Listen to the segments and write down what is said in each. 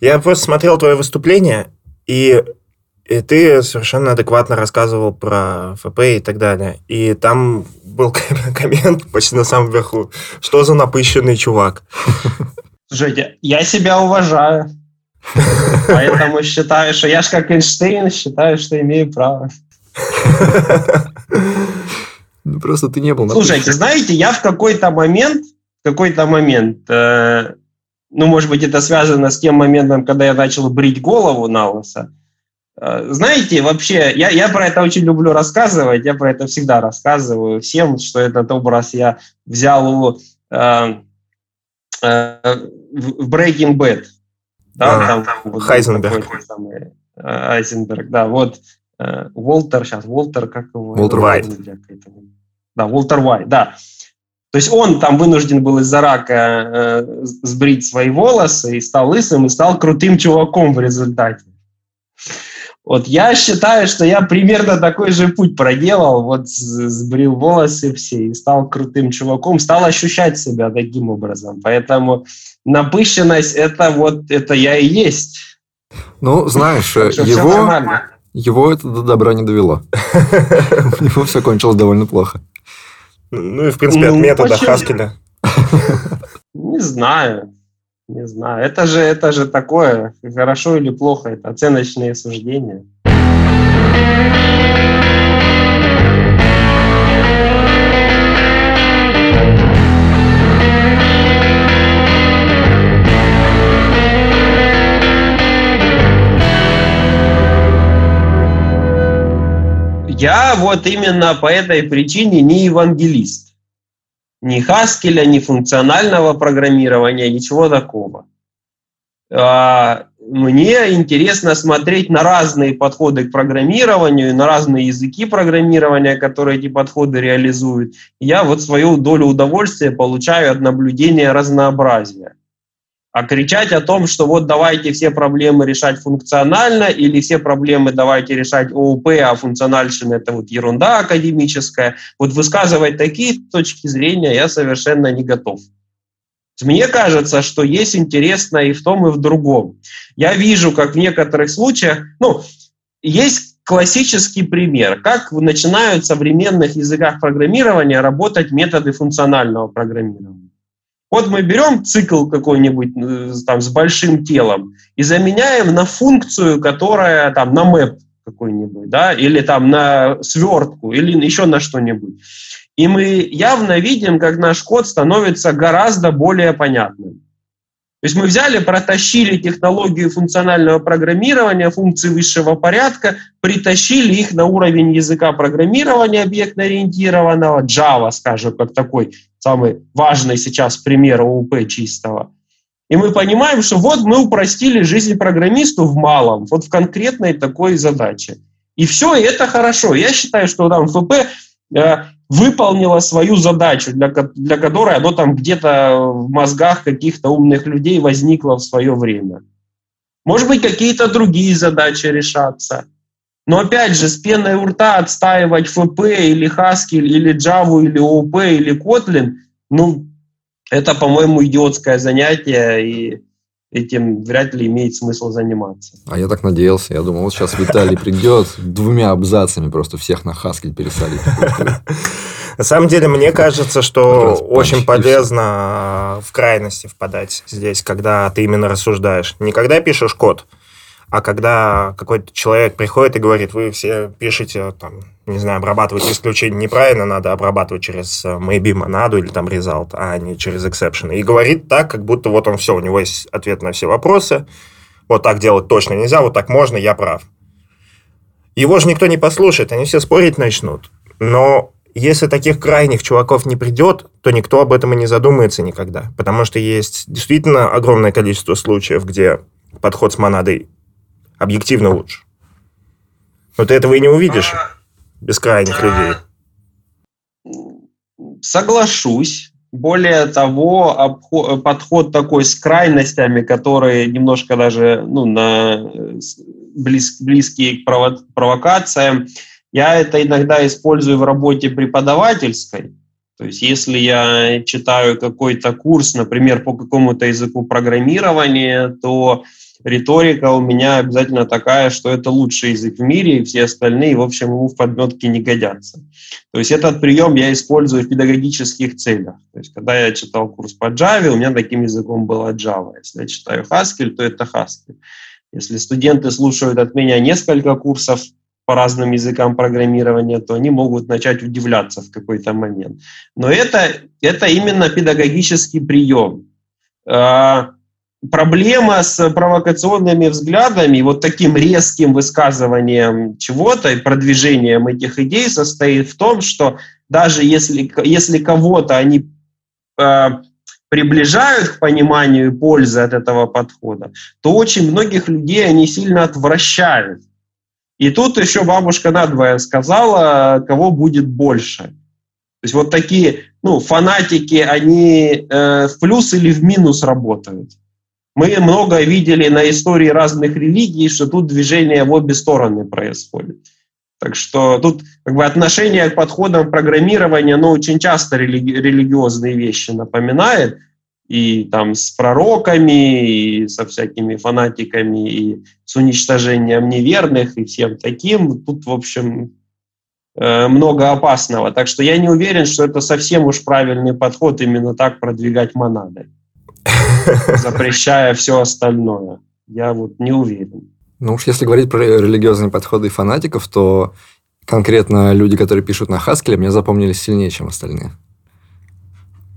Я просто смотрел твое выступление, и, и ты совершенно адекватно рассказывал про ФП и так далее. И там был коммент почти на самом верху. Что за напыщенный чувак? Слушайте, я себя уважаю. Поэтому считаю, что я же как Эйнштейн считаю, что имею право. Ну, просто ты не был Слушайте, знаете, я в какой-то момент, в какой-то момент, э, ну, может быть, это связано с тем моментом, когда я начал брить голову на лысо. Э, знаете, вообще, я, я про это очень люблю рассказывать, я про это всегда рассказываю всем, что этот образ я взял у, э, э, в Breaking Bad. Да, а, там, Хайзенберг. Самый, э, Айзенберг, да, вот э, Уолтер, сейчас, Уолтер, как его? Уолтер Вайт. Да, Уолтер Вайт, да. То есть он там вынужден был из-за рака э, сбрить свои волосы и стал лысым, и стал крутым чуваком в результате. Вот я считаю, что я примерно такой же путь проделал, вот сбрил волосы все и стал крутым чуваком, стал ощущать себя таким образом. Поэтому напыщенность это вот это я и есть. Ну, знаешь, его, его это до добра не довело. У него все кончилось довольно плохо. Ну и, в принципе, от ну, метода Хаскеля. Не знаю. Не знаю. Это же, это же такое, хорошо или плохо, это оценочные суждения. Вот именно по этой причине не евангелист. Ни Хаскеля, ни функционального программирования, ничего такого. А, мне интересно смотреть на разные подходы к программированию, на разные языки программирования, которые эти подходы реализуют. Я вот свою долю удовольствия получаю от наблюдения разнообразия. А кричать о том, что вот давайте все проблемы решать функционально или все проблемы давайте решать ОУП, а функциональщина это вот ерунда академическая, вот высказывать такие точки зрения я совершенно не готов. Мне кажется, что есть интересно и в том, и в другом. Я вижу, как в некоторых случаях, ну, есть классический пример, как начинают в современных языках программирования работать методы функционального программирования. Вот мы берем цикл какой-нибудь э, там с большим телом и заменяем на функцию, которая там на мэп какой-нибудь, да, или там на свертку, или еще на что-нибудь. И мы явно видим, как наш код становится гораздо более понятным. То есть мы взяли, протащили технологию функционального программирования, функции высшего порядка, притащили их на уровень языка программирования объектно-ориентированного, Java, скажем, как такой самый важный сейчас пример ОУП чистого. И мы понимаем, что вот мы упростили жизнь программисту в малом, вот в конкретной такой задаче. И все, и это хорошо. Я считаю, что там ФП э, выполнило свою задачу, для, для которой оно там где-то в мозгах каких-то умных людей возникло в свое время. Может быть, какие-то другие задачи решаться. Но опять же, с пеной у рта отстаивать ФП или Haskell, или Java, или ООП, или Kotlin, ну, это, по-моему, идиотское занятие, и этим вряд ли имеет смысл заниматься. А я так надеялся. Я думал, вот сейчас Виталий придет двумя абзацами просто всех на Haskell пересадить. На самом деле, мне кажется, что очень полезно в крайности впадать здесь, когда ты именно рассуждаешь. Не когда пишешь код, а когда какой-то человек приходит и говорит, вы все пишете, там, не знаю, обрабатываете исключение неправильно, надо обрабатывать через э, maybe монаду или там result, а не через exception. И говорит так, как будто вот он все, у него есть ответ на все вопросы, вот так делать точно нельзя, вот так можно, я прав. Его же никто не послушает, они все спорить начнут. Но если таких крайних чуваков не придет, то никто об этом и не задумается никогда. Потому что есть действительно огромное количество случаев, где подход с монадой объективно лучше. Но ты этого и не увидишь без крайних людей. Соглашусь. Более того, подход такой с крайностями, которые немножко даже ну, на, близ, близкие к провокациям, я это иногда использую в работе преподавательской. То есть если я читаю какой-то курс, например, по какому-то языку программирования, то риторика у меня обязательно такая, что это лучший язык в мире, и все остальные, в общем, ему в подметке не годятся. То есть этот прием я использую в педагогических целях. То есть когда я читал курс по Java, у меня таким языком была Java. Если я читаю Haskell, то это Haskell. Если студенты слушают от меня несколько курсов по разным языкам программирования, то они могут начать удивляться в какой-то момент. Но это, это именно педагогический прием. Проблема с провокационными взглядами, вот таким резким высказыванием чего-то и продвижением этих идей состоит в том, что даже если, если кого-то они э, приближают к пониманию пользы от этого подхода, то очень многих людей они сильно отвращают. И тут еще бабушка надвое сказала, кого будет больше. То есть вот такие ну, фанатики, они э, в плюс или в минус работают. Мы много видели на истории разных религий, что тут движение в обе стороны происходит. Так что тут как бы отношение к подходам программирования, оно очень часто религи- религиозные вещи напоминает и там с пророками, и со всякими фанатиками, и с уничтожением неверных, и всем таким. Тут, в общем, э, много опасного. Так что я не уверен, что это совсем уж правильный подход именно так продвигать монады, запрещая все остальное. Я вот не уверен. Ну уж если говорить про религиозные подходы фанатиков, то конкретно люди, которые пишут на Хаскеле, мне запомнились сильнее, чем остальные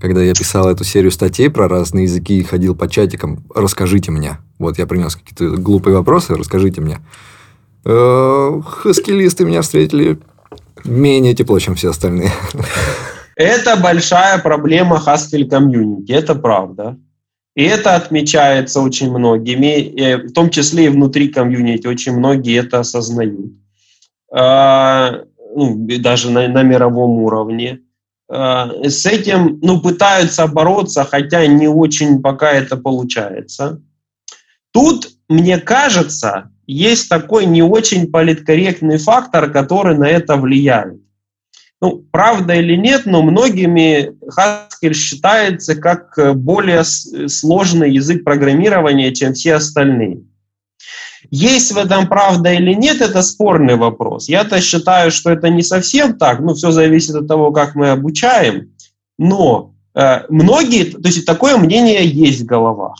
когда я писал эту серию статей про разные языки и ходил по чатикам, расскажите мне. Вот я принес какие-то глупые вопросы, расскажите мне. Э, хаскилисты меня встретили менее тепло, чем все остальные. Это большая проблема Haskell комьюнити, это правда. И это отмечается очень многими, в том числе и внутри комьюнити, очень многие это осознают. А, ну, даже на, на мировом уровне. Э, с этим ну, пытаются бороться, хотя не очень пока это получается. Тут, мне кажется, есть такой не очень политкорректный фактор, который на это влияет. Ну, правда или нет, но многими Haskell считается как более сложный язык программирования, чем все остальные. Есть в этом правда или нет, это спорный вопрос. Я-то считаю, что это не совсем так, ну, все зависит от того, как мы обучаем, но э, многие, то есть такое мнение есть в головах.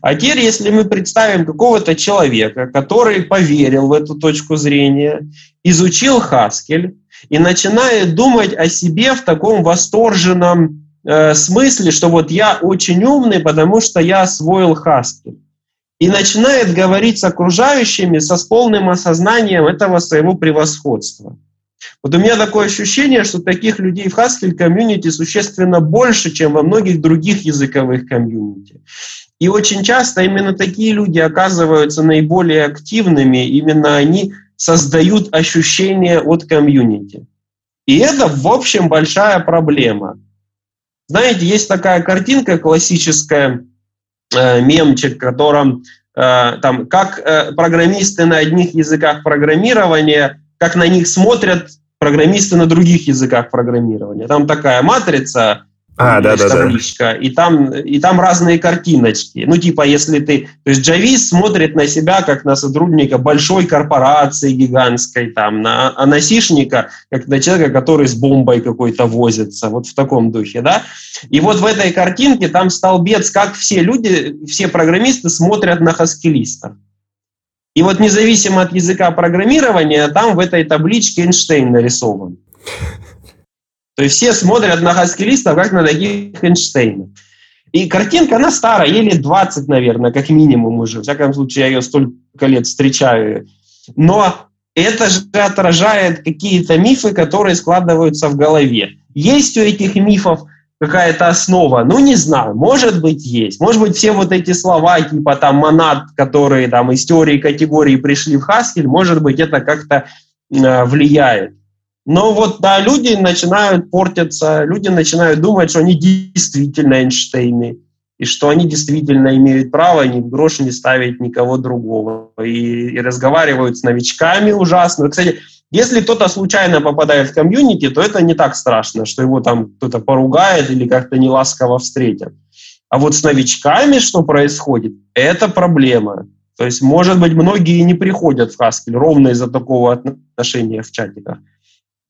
А теперь, если мы представим какого-то человека, который поверил в эту точку зрения, изучил Хаскель и начинает думать о себе в таком восторженном э, смысле, что вот я очень умный, потому что я освоил Хаскель и начинает говорить с окружающими со с полным осознанием этого своего превосходства. Вот у меня такое ощущение, что таких людей в Haskell комьюнити существенно больше, чем во многих других языковых комьюнити. И очень часто именно такие люди оказываются наиболее активными, именно они создают ощущение от комьюнити. И это, в общем, большая проблема. Знаете, есть такая картинка классическая, Э, мемчик, в котором э, там, как э, программисты на одних языках программирования, как на них смотрят программисты на других языках программирования. Там такая матрица, а, да, да, табличка, да. И, там, и там разные картиночки. Ну, типа, если ты... То есть джавист смотрит на себя как на сотрудника большой корпорации гигантской, там, на анасишника, как на человека, который с бомбой какой-то возится, вот в таком духе, да? И вот в этой картинке там столбец, как все люди, все программисты смотрят на хаскилистов. И вот независимо от языка программирования, там в этой табличке Эйнштейн нарисован. То есть все смотрят на хаскилистов как на таких Эйнштейнов. И картинка, она старая, ей лет 20, наверное, как минимум уже. В всяком случае, я ее столько лет встречаю. Но это же отражает какие-то мифы, которые складываются в голове. Есть у этих мифов какая-то основа? Ну, не знаю, может быть, есть. Может быть, все вот эти слова, типа там монад, которые там из теории категории пришли в Haskell, может быть, это как-то э, влияет. Но вот, да, люди начинают портиться, люди начинают думать, что они действительно Эйнштейны, и что они действительно имеют право ни в грош не ставить никого другого. И, и разговаривают с новичками ужасно. Кстати, если кто-то случайно попадает в комьюнити, то это не так страшно, что его там кто-то поругает или как-то неласково встретит. А вот с новичками что происходит, это проблема. То есть, может быть, многие не приходят в Haskell ровно из-за такого отношения в чатиках.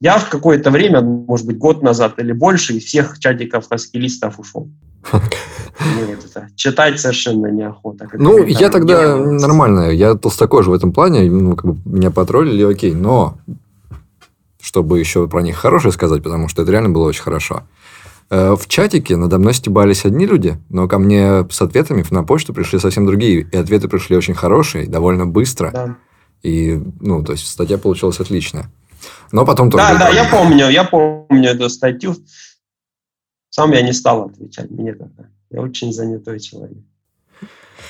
Я в какое-то время, может быть, год назад или больше, из всех чатиков хаскилистов ушел. Мне вот это читать совершенно неохота. Ну, я тогда нормально. Я толстокожий в этом плане. Ну, как бы меня потроллили, окей. Но чтобы еще про них хорошее сказать, потому что это реально было очень хорошо. Э, в чатике надо мной стебались одни люди, но ко мне с ответами на почту пришли совсем другие. И ответы пришли очень хорошие, довольно быстро. Да. И, ну, то есть статья получилась отличная. Но потом тоже... Да, да, я помню, я помню эту статью. Сам я не стал отвечать, мне как-то. Я очень занятой человек.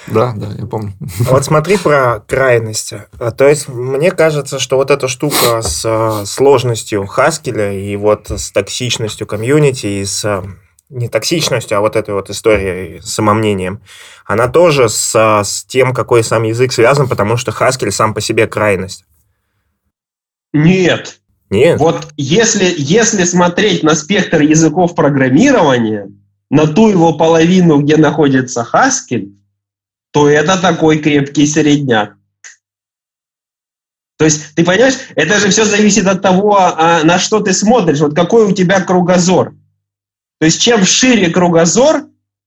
Да, да, я помню. Вот смотри про крайности. А, то есть, мне кажется, что вот эта штука с а, сложностью Хаскеля и вот с токсичностью комьюнити и с а, не токсичностью, а вот этой вот историей с самомнением, она тоже с, с тем, какой сам язык связан, потому что Хаскель сам по себе крайность. Нет. Нет. Вот если, если смотреть на спектр языков программирования, на ту его половину, где находится Haskell, то это такой крепкий середняк. То есть, ты понимаешь, это же все зависит от того, а, на что ты смотришь, вот какой у тебя кругозор. То есть, чем шире кругозор,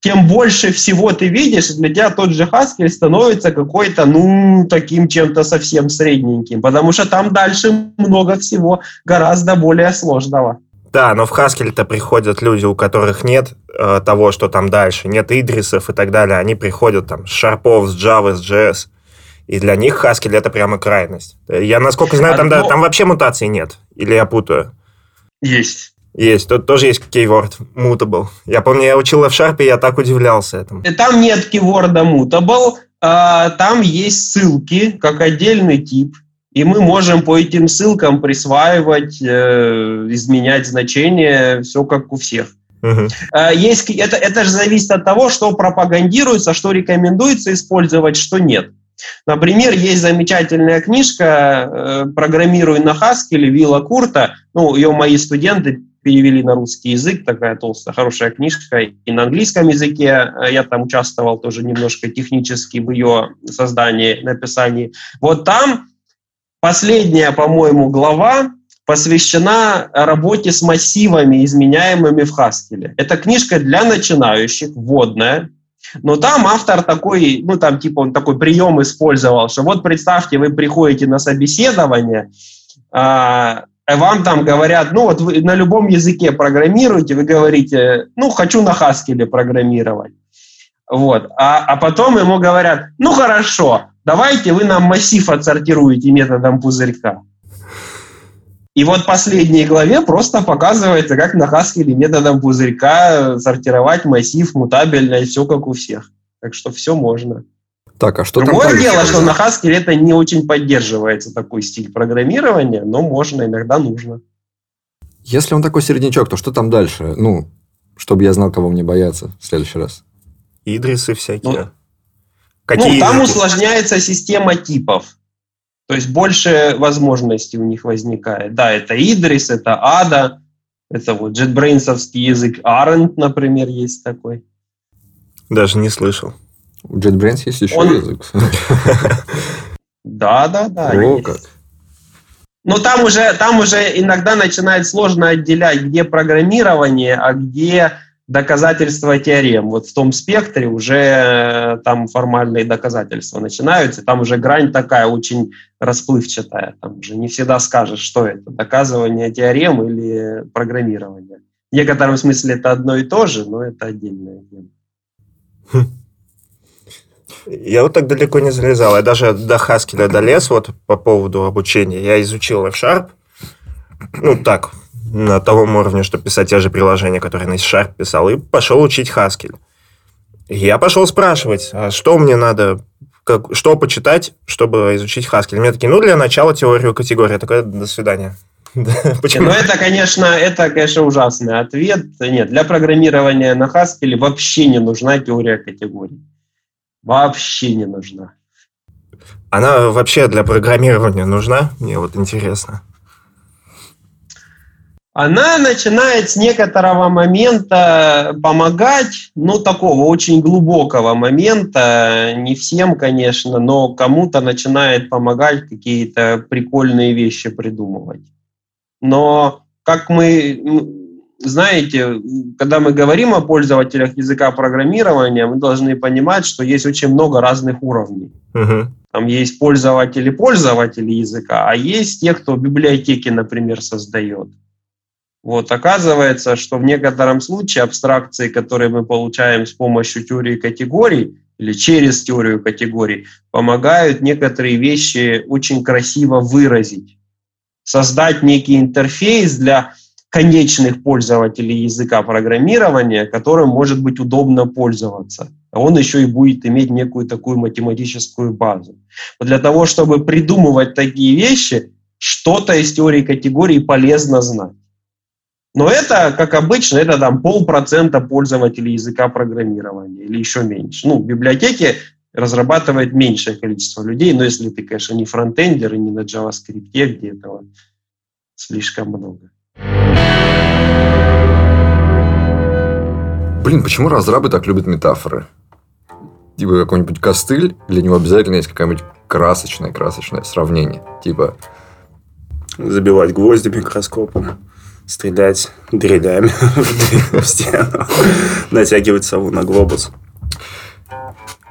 тем больше всего ты видишь, для тебя тот же Haskell становится какой-то, ну, таким чем-то совсем средненьким, потому что там дальше много всего гораздо более сложного. Да, но в Haskell-то приходят люди, у которых нет э, того, что там дальше, нет идрисов и так далее. Они приходят там с шарпов, с Java, с JS. И для них Haskell это прямо крайность. Я, насколько знаю, там, Одно... да, там вообще мутаций нет. Или я путаю? Есть. Есть, тут тоже есть keyword mutable. Я помню, я учил F-Sharp, и я так удивлялся этому. Там нет keyword mutable, а, там есть ссылки, как отдельный тип, и мы можем по этим ссылкам присваивать, э, изменять значения, все как у всех. Uh-huh. Есть, это, это же зависит от того, что пропагандируется, что рекомендуется использовать, что нет. Например, есть замечательная книжка э, «Программируй на Haskell» Вилла Курта. Ну, ее мои студенты перевели на русский язык, такая толстая, хорошая книжка. И на английском языке э, я там участвовал тоже немножко технически в ее создании, написании. Вот там последняя, по-моему, глава посвящена работе с массивами, изменяемыми в Haskell. Это книжка для начинающих, вводная, но там автор такой, ну там типа он такой прием использовал, что вот представьте, вы приходите на собеседование, а, вам там говорят, ну вот вы на любом языке программируете, вы говорите, ну хочу на Haskell программировать. Вот. А, а потом ему говорят, ну хорошо, давайте вы нам массив отсортируете методом пузырька. И вот в последней главе просто показывается, как на Haskell методом пузырька сортировать массив мутабельно и все как у всех. Так что все можно. Так, а что Другое там дело, что на Haskell это не очень поддерживается такой стиль программирования, но можно, иногда нужно. Если он такой середнячок, то что там дальше? Ну, чтобы я знал, кого мне бояться в следующий раз. Идрисы всякие. Ну, Какие ну там языки? усложняется система типов. То есть больше возможностей у них возникает. Да, это Идрис, это Ада, это вот JetBrains язык Arendt, например, есть такой. Даже не слышал. У JetBrains есть еще Он... язык. Да, да, да. О, как. Но там уже, там уже иногда начинает сложно отделять, где программирование, а где доказательства теорем. Вот в том спектре уже э, там формальные доказательства начинаются, там уже грань такая очень расплывчатая, там уже не всегда скажешь, что это, доказывание теорем или программирование. В некотором смысле это одно и то же, но это отдельная тема. Я вот так далеко не залезал. Я даже до Хаскеля долез вот по поводу обучения. Я изучил F-Sharp. Ну, так, на том уровне, что писать те же приложения, которые на C-Sharp писал, и пошел учить Haskell. Я пошел спрашивать, а что мне надо, как, что почитать, чтобы изучить Haskell. Мне такие, ну, для начала теорию категории. Я такой, до свидания. Почему? Ну, это, конечно, это, конечно, ужасный ответ. Нет, для программирования на Haskell вообще не нужна теория категорий. Вообще не нужна. Она вообще для программирования нужна? Мне вот интересно. она начинает с некоторого момента помогать, ну, такого очень глубокого момента, не всем, конечно, но кому-то начинает помогать какие-то прикольные вещи придумывать. Но, как мы, знаете, когда мы говорим о пользователях языка программирования, мы должны понимать, что есть очень много разных уровней. Угу. Там есть пользователи пользователи языка, а есть те, кто библиотеки, например, создает. Вот, оказывается, что в некотором случае абстракции, которые мы получаем с помощью теории категорий или через теорию категорий, помогают некоторые вещи очень красиво выразить. Создать некий интерфейс для конечных пользователей языка программирования, которым может быть удобно пользоваться. А он еще и будет иметь некую такую математическую базу. Вот для того, чтобы придумывать такие вещи, что-то из теории категорий полезно знать. Но это, как обычно, это там полпроцента пользователей языка программирования или еще меньше. Ну, в библиотеке разрабатывает меньшее количество людей, но если ты, конечно, не фронтендер и не на JavaScript, где этого слишком много. Блин, почему разрабы так любят метафоры? Типа какой-нибудь костыль, для него обязательно есть какое-нибудь красочное, красочное сравнение. Типа... Забивать гвозди микроскопом стрелять дрилями в стену, натягивать сову на глобус.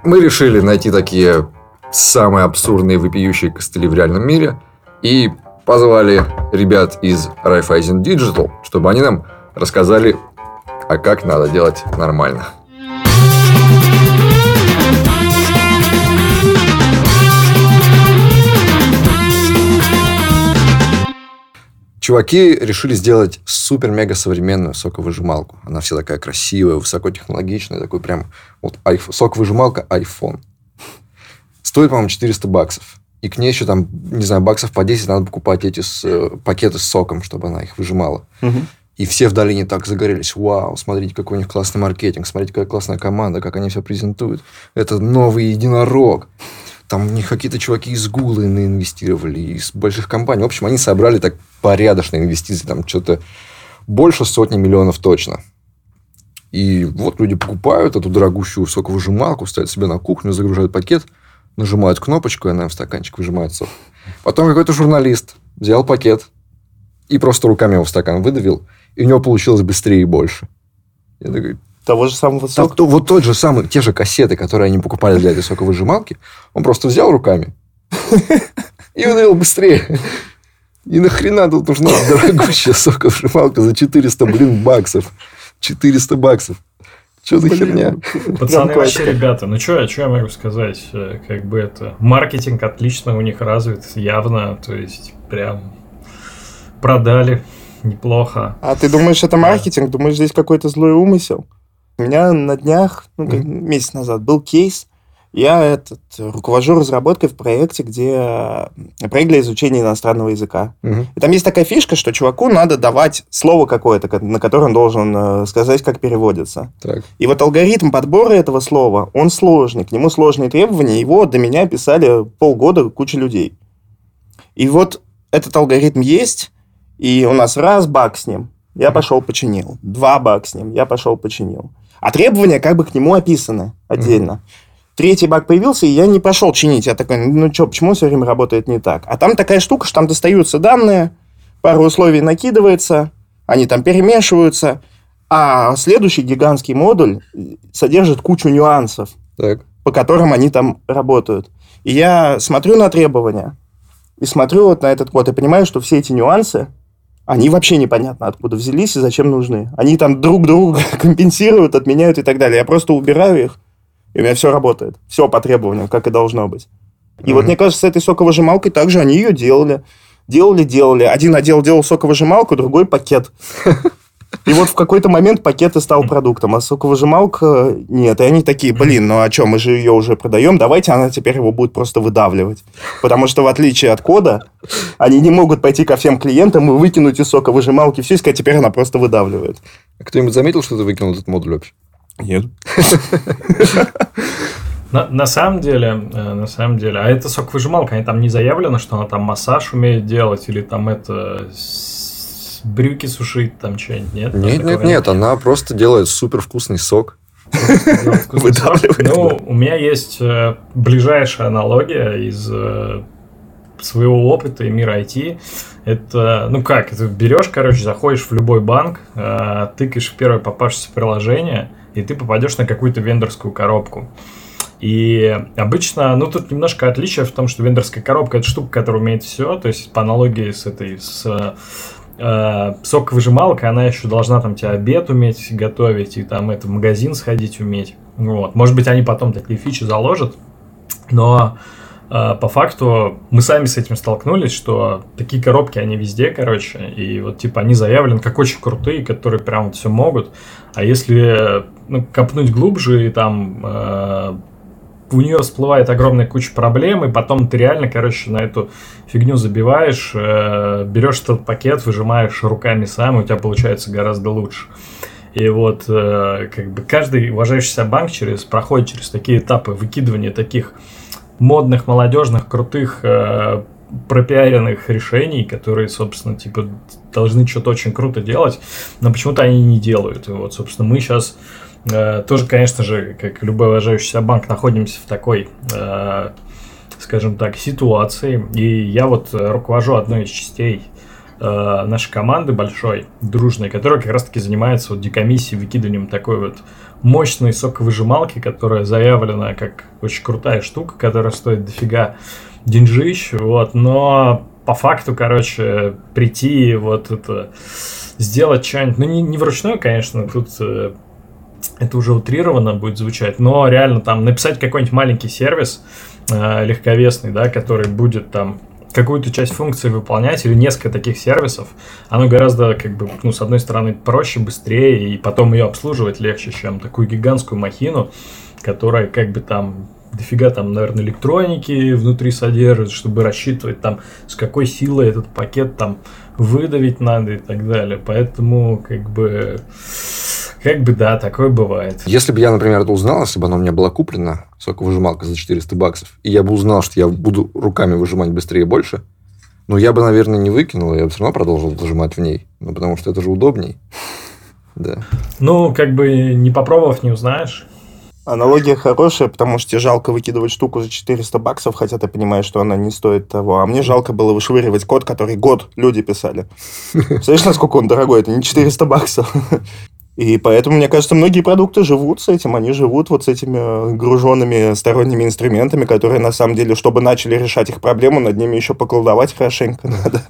Мы решили найти такие самые абсурдные выпиющие костыли в реальном мире и позвали ребят из Raiffeisen Digital, чтобы они нам рассказали, а как надо делать нормально. Чуваки решили сделать супер-мега современную соковыжималку. Она вся такая красивая, высокотехнологичная, такой прям вот iPhone, соковыжималка iPhone. Стоит, по-моему, 400 баксов. И к ней еще там, не знаю, баксов по 10 надо покупать эти с, э, пакеты с соком, чтобы она их выжимала. Угу. И все в долине так загорелись. Вау, смотрите, какой у них классный маркетинг, смотрите, какая классная команда, как они все презентуют. Это новый единорог. Там в них какие-то чуваки из Гугла инвестировали, из больших компаний. В общем, они собрали так порядочные инвестиции, там что-то больше сотни миллионов точно. И вот люди покупают эту дорогущую соковыжималку, ставят себе на кухню, загружают пакет, нажимают кнопочку, и она в стаканчик выжимает сок. Потом какой-то журналист взял пакет и просто руками его в стакан выдавил, и у него получилось быстрее и больше. Я такой, того же самого сока. Так, то, вот тот же самый, те же кассеты, которые они покупали для этой соковыжималки, он просто взял руками и выдавил быстрее. И нахрена тут нужна дорогущая соковыжималка за 400, блин, баксов. 400 баксов. Что за херня? Пацаны вообще, ребята, ну что, что я могу сказать? Э, как бы это... Маркетинг отлично у них развит, явно. То есть, прям продали неплохо. А ты думаешь, это маркетинг? Думаешь, здесь какой-то злой умысел? У меня на днях, ну, mm-hmm. месяц назад, был кейс. Я этот, руковожу разработкой в проекте, где проект для изучения иностранного языка. Mm-hmm. И там есть такая фишка, что чуваку надо давать слово какое-то, на которое он должен э, сказать, как переводится. Так. И вот алгоритм подбора этого слова, он сложный, к нему сложные требования, его до меня писали полгода куча людей. И вот этот алгоритм есть, и у нас раз баг с ним, я пошел починил. Два баг с ним, я пошел починил. А требования как бы к нему описаны отдельно. Mm-hmm. Третий баг появился, и я не пошел чинить. Я такой, ну что, почему все время работает не так? А там такая штука, что там достаются данные, пару условий накидывается, они там перемешиваются, а следующий гигантский модуль содержит кучу нюансов, так. по которым они там работают. И я смотрю на требования, и смотрю вот на этот код, и понимаю, что все эти нюансы, они вообще непонятно откуда взялись и зачем нужны. Они там друг друга компенсируют, отменяют и так далее. Я просто убираю их, и у меня все работает. Все по требованиям, как и должно быть. И mm-hmm. вот мне кажется, с этой соковыжималкой также они ее делали. Делали, делали. Один отдел делал соковыжималку, другой пакет. И вот в какой-то момент пакет и стал продуктом, а соковыжималка нет. И они такие, блин, ну а что, мы же ее уже продаем, давайте она теперь его будет просто выдавливать. Потому что в отличие от кода, они не могут пойти ко всем клиентам и выкинуть из соковыжималки все и сказать, теперь она просто выдавливает. А кто-нибудь заметил, что ты выкинул этот модуль вообще? Нет. На, на самом деле, э, на самом деле, а это соковыжималка, они там не заявлено, что она там массаж умеет делать или там это брюки сушить, там что-нибудь, нет? Нет, нет, нет, она просто делает супер вкусный сок. Ну, у меня есть э, ближайшая аналогия из э, своего опыта и мира IT. Это, ну как, это берешь, короче, заходишь в любой банк, э, тыкаешь в первое попавшееся приложение, и ты попадешь на какую-то вендорскую коробку. И обычно, ну, тут немножко отличие в том, что вендорская коробка – это штука, которая умеет все, то есть по аналогии с этой, с э, соковыжималкой, она еще должна там тебе обед уметь готовить и там это в магазин сходить уметь. Вот. Может быть, они потом такие фичи заложат, но э, по факту мы сами с этим столкнулись, что такие коробки, они везде, короче, и вот типа они заявлены как очень крутые, которые прям вот все могут, а если ну, копнуть глубже и там э, у нее всплывает огромная куча проблем, и потом ты реально, короче, на эту фигню забиваешь, э, берешь этот пакет, выжимаешь руками сам, и у тебя получается гораздо лучше. И вот э, как бы каждый уважающийся банк через, проходит через такие этапы выкидывания таких модных, молодежных, крутых, э, пропиаренных решений, которые, собственно, типа должны что-то очень круто делать, но почему-то они не делают. И вот, собственно, мы сейчас тоже, конечно же, как любой уважающийся банк, находимся в такой, э, скажем так, ситуации. И я вот руковожу одной из частей э, нашей команды большой, дружной, которая как раз-таки занимается вот декомиссией, выкидыванием такой вот мощной соковыжималки, которая заявлена как очень крутая штука, которая стоит дофига деньжищ, вот, но по факту, короче, прийти вот это сделать что-нибудь, ну не, не вручную, конечно, тут это уже утрированно будет звучать, но реально там написать какой-нибудь маленький сервис э, легковесный, да, который будет там какую-то часть функции выполнять или несколько таких сервисов, оно гораздо, как бы, ну, с одной стороны, проще, быстрее, и потом ее обслуживать легче, чем такую гигантскую махину, которая как бы там дофига там, наверное, электроники внутри содержит, чтобы рассчитывать там, с какой силой этот пакет там выдавить надо и так далее. Поэтому, как бы, как бы да, такое бывает. Если бы я, например, это узнал, если бы оно у меня была куплена, соковыжималка за 400 баксов, и я бы узнал, что я буду руками выжимать быстрее и больше, ну, я бы, наверное, не выкинул, я бы все равно продолжил выжимать в ней. Ну, потому что это же удобней. Да. Ну, как бы не попробовав, не узнаешь. Аналогия хорошая, потому что тебе жалко выкидывать штуку за 400 баксов, хотя ты понимаешь, что она не стоит того. А мне жалко было вышвыривать код, который год люди писали. Знаешь, насколько он дорогой? Это не 400 баксов. И поэтому, мне кажется, многие продукты живут с этим, они живут вот с этими груженными сторонними инструментами, которые, на самом деле, чтобы начали решать их проблему, над ними еще поколдовать хорошенько надо.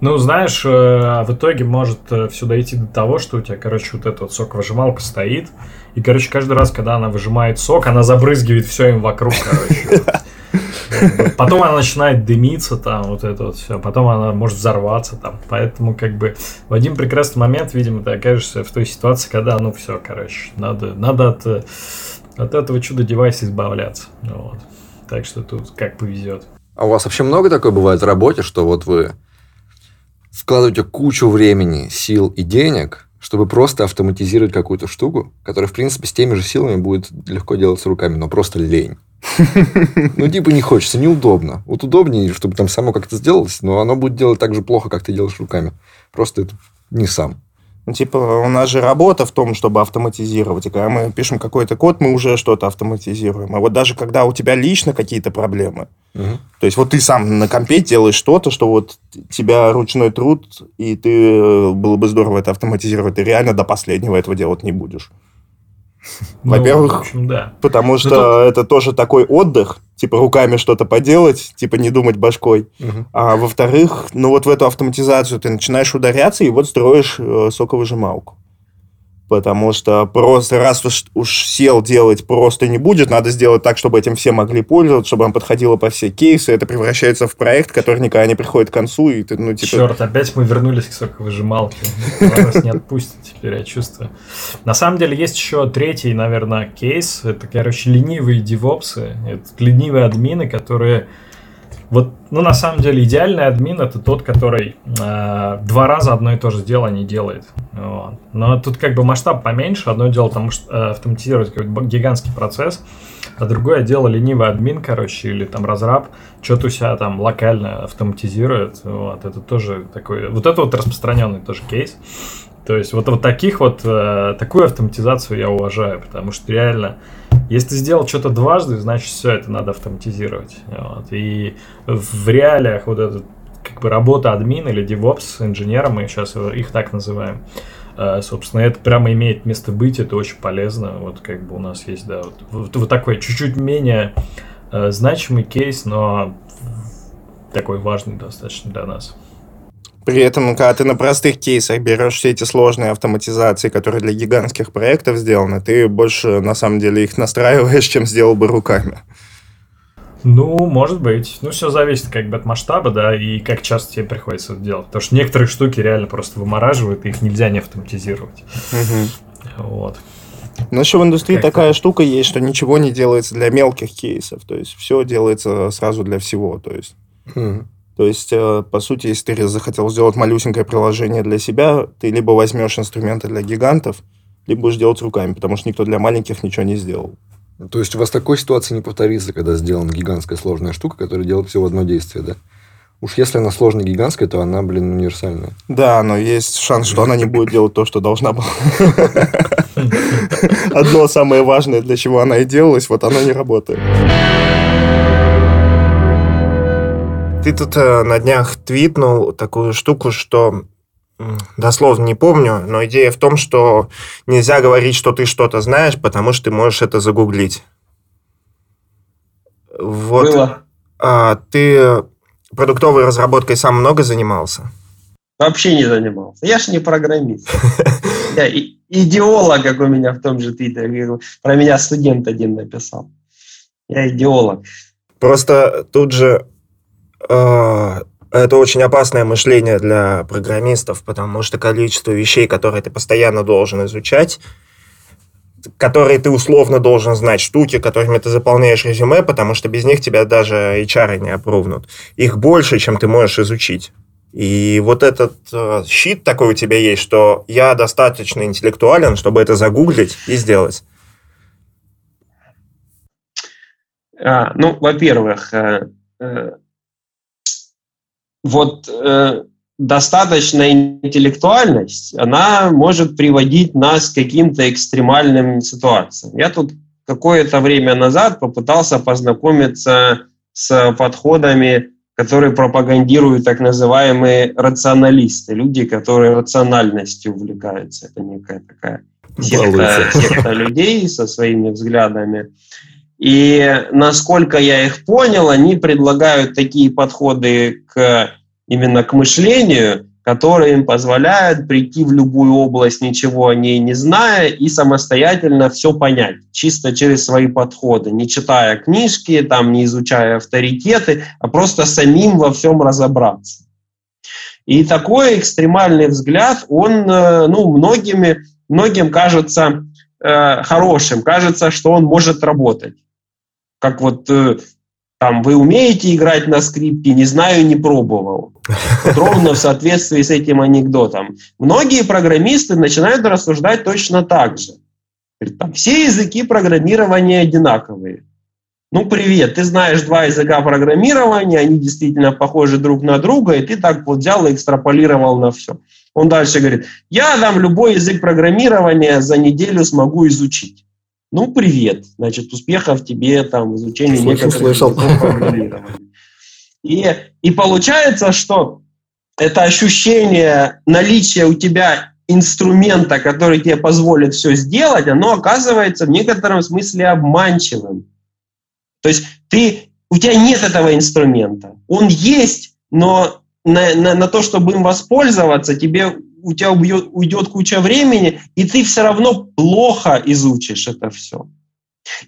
Ну, знаешь, э, в итоге может э, все дойти до того, что у тебя, короче, вот эта вот соковыжималка стоит, и, короче, каждый раз, когда она выжимает сок, она забрызгивает все им вокруг, короче. Потом она начинает дымиться, там, вот это вот все. Потом она может взорваться, там. Поэтому, как бы, в один прекрасный момент, видимо, ты окажешься в той ситуации, когда, ну, все, короче, надо, надо от, от этого чудо-девайса избавляться. Вот. Так что тут как повезет. А у вас вообще много такое бывает в работе, что вот вы вкладываете кучу времени, сил и денег, чтобы просто автоматизировать какую-то штуку, которая, в принципе, с теми же силами будет легко делаться руками, но просто лень. Ну, типа не хочется, неудобно. Вот удобнее, чтобы там само как-то сделалось, но оно будет делать так же плохо, как ты делаешь руками. Просто это не сам. Ну, типа, у нас же работа в том, чтобы автоматизировать. И когда мы пишем какой-то код, мы уже что-то автоматизируем. А вот даже когда у тебя лично какие-то проблемы, угу. то есть вот ты сам на компе делаешь что-то, что вот тебя ручной труд, и ты э, было бы здорово это автоматизировать, ты реально до последнего этого делать не будешь. Ну, Во-первых, общем, да. потому ну, что тут... это тоже такой отдых, типа руками что-то поделать, типа не думать башкой. Угу. А во-вторых, ну вот в эту автоматизацию ты начинаешь ударяться и вот строишь э, соковыжималку. Потому что просто раз уж, уж сел делать просто не будет, надо сделать так, чтобы этим все могли пользоваться, чтобы он подходило по все кейсы. Это превращается в проект, который никогда не приходит к концу. И ты, ну, типа... Черт, опять мы вернулись к соковыжималке. Нас не отпустит теперь, я чувствую. На самом деле есть еще третий, наверное, кейс. Это, короче, ленивые девопсы. Это ленивые админы, которые Вот, ну, на самом деле, идеальный админ это тот, который э, два раза одно и то же дело не делает. Вот. Но тут как бы масштаб поменьше. Одно дело, потому что э, автоматизировать какой-то гигантский процесс, а другое дело ленивый админ, короче, или там разраб, что-то у себя там локально автоматизирует. Вот. Это тоже такой... Вот это вот распространенный тоже кейс. То есть вот, вот таких вот, э, такую автоматизацию я уважаю, потому что реально, если ты сделал что-то дважды, значит все это надо автоматизировать. Вот. И в реалиях вот эта как бы работа админа или DevOps инженера, мы сейчас их так называем, э, собственно, это прямо имеет место быть, это очень полезно. Вот как бы у нас есть, да, вот, вот, вот такой чуть-чуть менее э, значимый кейс, но такой важный достаточно для нас. При этом, когда ты на простых кейсах берешь все эти сложные автоматизации, которые для гигантских проектов сделаны, ты больше, на самом деле, их настраиваешь, чем сделал бы руками. Ну, может быть. Ну, все зависит как бы от масштаба, да, и как часто тебе приходится это делать. Потому что некоторые штуки реально просто вымораживают, и их нельзя не автоматизировать. Угу. Вот. Но еще в индустрии как такая штука есть, что ничего не делается для мелких кейсов. То есть все делается сразу для всего. То есть... Угу. То есть, э, по сути, если ты захотел сделать малюсенькое приложение для себя, ты либо возьмешь инструменты для гигантов, либо будешь делать руками, потому что никто для маленьких ничего не сделал. То есть у вас такой ситуации не повторится, когда сделана гигантская сложная штука, которая делает всего одно действие, да? Уж если она сложная гигантская, то она, блин, универсальная. Да, но есть шанс, что она не будет делать то, что должна была. Одно самое важное, для чего она и делалась, вот оно не работает. Ты тут э, на днях твитнул такую штуку, что дословно не помню, но идея в том, что нельзя говорить, что ты что-то знаешь, потому что ты можешь это загуглить. Вот. Было. А, ты продуктовой разработкой сам много занимался? Вообще не занимался. Я ж не программист. Я идеолог, как у меня в том же твиттере. Про меня студент один написал. Я идеолог. Просто тут же это очень опасное мышление для программистов, потому что количество вещей, которые ты постоянно должен изучать, которые ты условно должен знать, штуки, которыми ты заполняешь резюме, потому что без них тебя даже HR не опровнут. Их больше, чем ты можешь изучить. И вот этот э, щит такой у тебя есть, что я достаточно интеллектуален, чтобы это загуглить и сделать. А, ну, во-первых, э, э, вот э, достаточная интеллектуальность, она может приводить нас к каким-то экстремальным ситуациям. Я тут какое-то время назад попытался познакомиться с подходами, которые пропагандируют так называемые рационалисты, люди, которые рациональностью увлекаются. Это некая такая секта, секта людей со своими взглядами. И насколько я их понял, они предлагают такие подходы к именно к мышлению, которые им позвляют прийти в любую область, ничего о ней не зная, и самостоятельно все понять, чисто через свои подходы, не читая книжки, там, не изучая авторитеты, а просто самим во всем разобраться. И такой экстремальный взгляд, он э, ну, многими, многим кажется э, хорошим, кажется, что он может работать как вот э, там, вы умеете играть на скрипке, не знаю, не пробовал. Вот ровно в соответствии с этим анекдотом. Многие программисты начинают рассуждать точно так же. Там, все языки программирования одинаковые. Ну, привет, ты знаешь два языка программирования, они действительно похожи друг на друга, и ты так вот взял и экстраполировал на все. Он дальше говорит, я там любой язык программирования за неделю смогу изучить. Ну, привет. Значит, успехов тебе там в изучении некоторых слышал. И, и получается, что это ощущение наличия у тебя инструмента, который тебе позволит все сделать, оно оказывается в некотором смысле обманчивым. То есть ты, у тебя нет этого инструмента. Он есть, но на, на, на то, чтобы им воспользоваться, тебе у тебя уйдет, уйдет куча времени, и ты все равно плохо изучишь это все.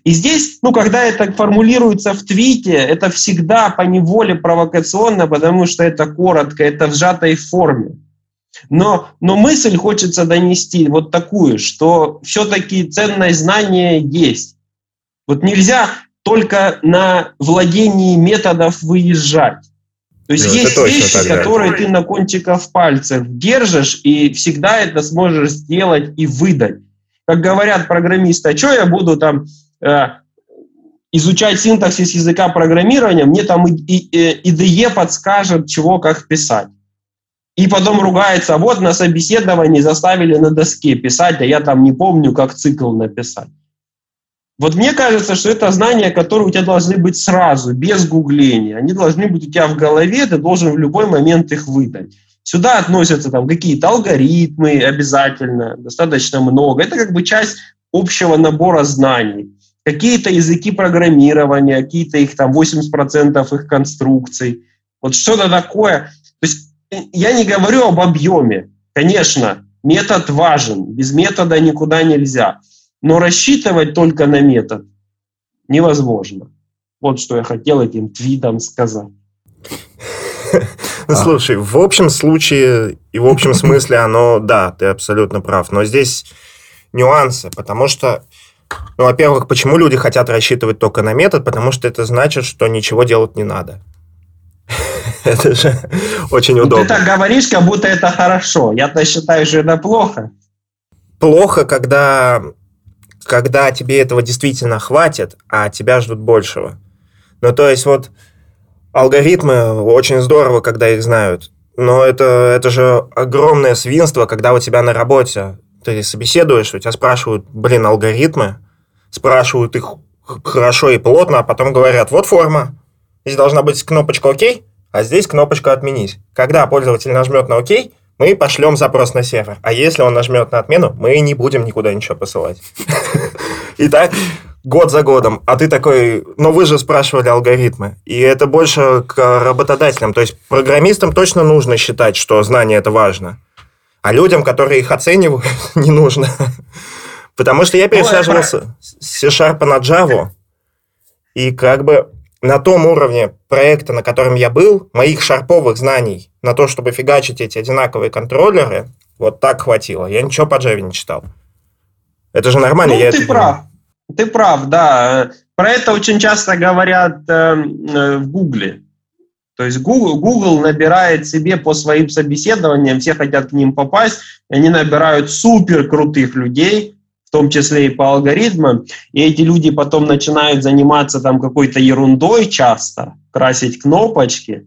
И здесь, ну, когда это формулируется в твите, это всегда по неволе провокационно, потому что это коротко, это в сжатой форме. Но, но мысль хочется донести вот такую, что все-таки ценность знания есть. Вот нельзя только на владении методов выезжать. То есть ну, есть вещи, тогда. которые ты на кончиках пальцев держишь, и всегда это сможешь сделать и выдать. Как говорят программисты, а что я буду там э, изучать синтаксис языка программирования, мне там IDE подскажет, чего как писать. И потом ругается, вот на собеседовании заставили на доске писать, а я там не помню, как цикл написать. Вот мне кажется, что это знания, которые у тебя должны быть сразу, без гугления. Они должны быть у тебя в голове, ты должен в любой момент их выдать. Сюда относятся там какие-то алгоритмы обязательно, достаточно много. Это как бы часть общего набора знаний. Какие-то языки программирования, какие-то их там 80% их конструкций. Вот что-то такое. То есть я не говорю об объеме. Конечно, метод важен. Без метода никуда нельзя. Но рассчитывать только на метод невозможно. Вот что я хотел этим твитом сказать. Ну, слушай, в общем случае и в общем смысле оно, да, ты абсолютно прав. Но здесь нюансы, потому что, ну, во-первых, почему люди хотят рассчитывать только на метод? Потому что это значит, что ничего делать не надо. Это же очень удобно. Ты так говоришь, как будто это хорошо. Я-то считаю, что это плохо. Плохо, когда когда тебе этого действительно хватит, а тебя ждут большего. Ну, то есть вот алгоритмы очень здорово, когда их знают, но это, это же огромное свинство, когда у тебя на работе ты собеседуешь, у тебя спрашивают, блин, алгоритмы, спрашивают их хорошо и плотно, а потом говорят, вот форма, здесь должна быть кнопочка «Ок», а здесь кнопочка «Отменить». Когда пользователь нажмет на «Ок», мы пошлем запрос на сервер. А если он нажмет на отмену, мы не будем никуда ничего посылать. И так год за годом. А ты такой, но вы же спрашивали алгоритмы. И это больше к работодателям. То есть программистам точно нужно считать, что знание это важно. А людям, которые их оценивают, не нужно. Потому что я пересаживался с C-Sharp на Java, и как бы на том уровне проекта, на котором я был, моих шарповых знаний на то, чтобы фигачить эти одинаковые контроллеры, вот так хватило. Я ничего по Java не читал. Это же нормально. Ну, я ты прав. Делаю. Ты прав, да. Про это очень часто говорят э, э, в Гугле. То есть Google, Google набирает себе по своим собеседованиям, все хотят к ним попасть, они набирают супер крутых людей, в том числе и по алгоритмам, и эти люди потом начинают заниматься там какой-то ерундой часто, красить кнопочки,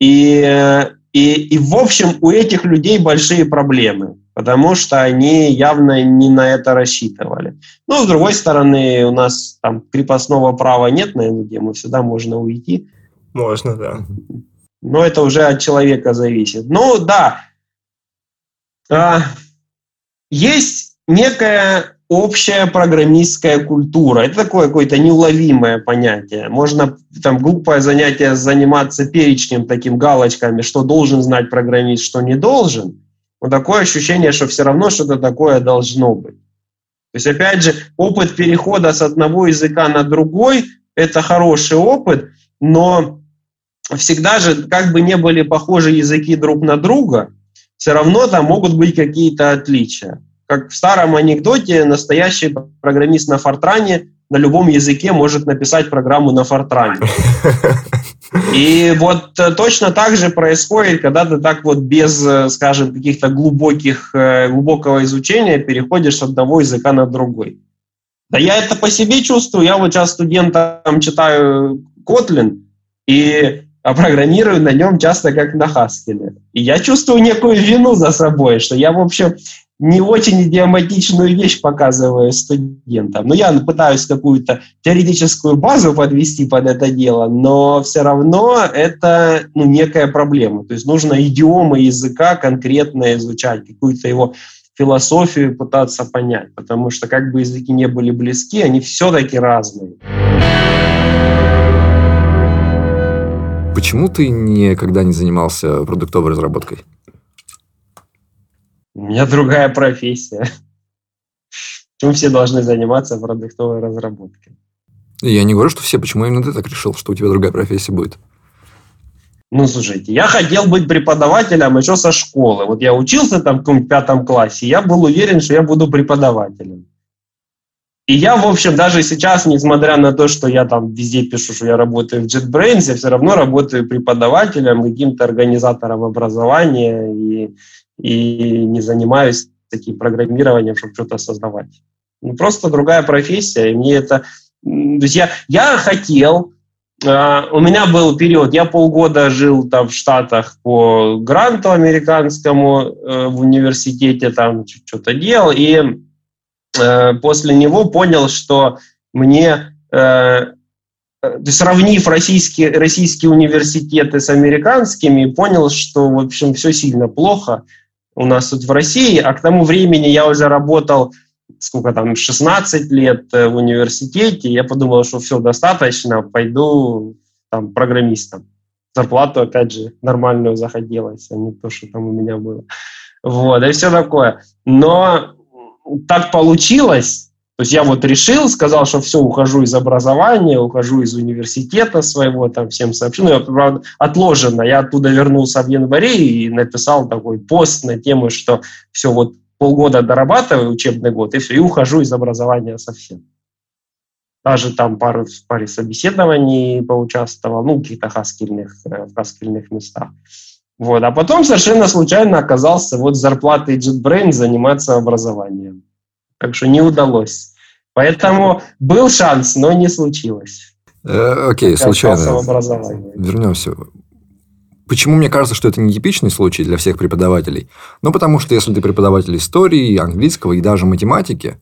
и, и, и в общем у этих людей большие проблемы, потому что они явно не на это рассчитывали. Но, с другой стороны, у нас там крепостного права нет на эту тему, всегда можно уйти. Можно, да. Но это уже от человека зависит. Ну, да, а, есть некая общая программистская культура. Это такое какое-то неуловимое понятие. Можно там глупое занятие заниматься перечнем, таким галочками, что должен знать программист, что не должен. Но такое ощущение, что все равно что-то такое должно быть. То есть, опять же, опыт перехода с одного языка на другой – это хороший опыт, но всегда же, как бы не были похожи языки друг на друга, все равно там могут быть какие-то отличия как в старом анекдоте, настоящий программист на Фортране на любом языке может написать программу на Фортране. И вот э, точно так же происходит, когда ты так вот без, э, скажем, каких-то глубоких, э, глубокого изучения переходишь с одного языка на другой. Да я это по себе чувствую. Я вот сейчас студентам читаю Kotlin, и а программирую на нем часто как на Haskell. И я чувствую некую вину за собой, что я, в общем, не очень идиоматичную вещь показываю студентам. Но я пытаюсь какую-то теоретическую базу подвести под это дело, но все равно это ну, некая проблема. То есть нужно идиомы языка конкретно изучать, какую-то его философию пытаться понять, потому что как бы языки не были близки, они все-таки разные. Почему ты никогда не занимался продуктовой разработкой? У меня другая профессия. Почему все должны заниматься продуктовой разработкой? Я не говорю, что все. Почему именно ты так решил, что у тебя другая профессия будет? Ну, слушайте, я хотел быть преподавателем еще со школы. Вот я учился там в пятом классе, я был уверен, что я буду преподавателем. И я, в общем, даже сейчас, несмотря на то, что я там везде пишу, что я работаю в JetBrains, я все равно работаю преподавателем, каким-то организатором образования и, и не занимаюсь таким программированием, чтобы что-то создавать. Ну, просто другая профессия, и мне это... То есть я, я хотел, Uh, у меня был период, я полгода жил там в Штатах по гранту американскому uh, в университете, там что-то делал, и Э, после него понял, что мне, э, э, сравнив российские, российские университеты с американскими, понял, что, в общем, все сильно плохо у нас тут в России, а к тому времени я уже работал сколько там, 16 лет в университете, я подумал, что все достаточно, пойду там программистом. Зарплату, опять же, нормальную захотелось, а не то, что там у меня было. Вот, и все такое. Но так получилось, то есть я вот решил, сказал, что все, ухожу из образования, ухожу из университета своего, там всем сообщил. Ну, правда, отложено. Я оттуда вернулся в январе и написал такой пост на тему, что все, вот полгода дорабатываю учебный год, и все, и ухожу из образования совсем. Даже там пару, в паре собеседований поучаствовал, ну, каких-то хаскильных, э, в хаскильных местах. Вот. А потом совершенно случайно оказался вот с зарплатой JetBrains заниматься образованием. Так что не удалось. Поэтому был шанс, но не случилось. Э, окей, случайно. Вернемся. Почему мне кажется, что это не типичный случай для всех преподавателей? Ну, потому что если ты преподаватель истории, английского и даже математики,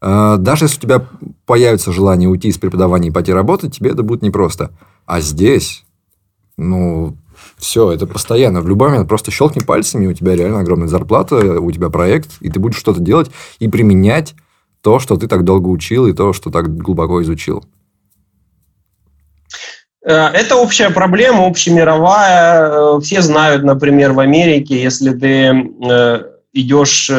э, даже если у тебя появится желание уйти из преподавания и пойти работать, тебе это будет непросто. А здесь, ну, все, это постоянно. В любой момент просто щелкни пальцами, у тебя реально огромная зарплата, у тебя проект, и ты будешь что-то делать и применять то, что ты так долго учил, и то, что так глубоко изучил. Э, это общая проблема, общемировая. Э, все знают, например, в Америке, если ты э, идешь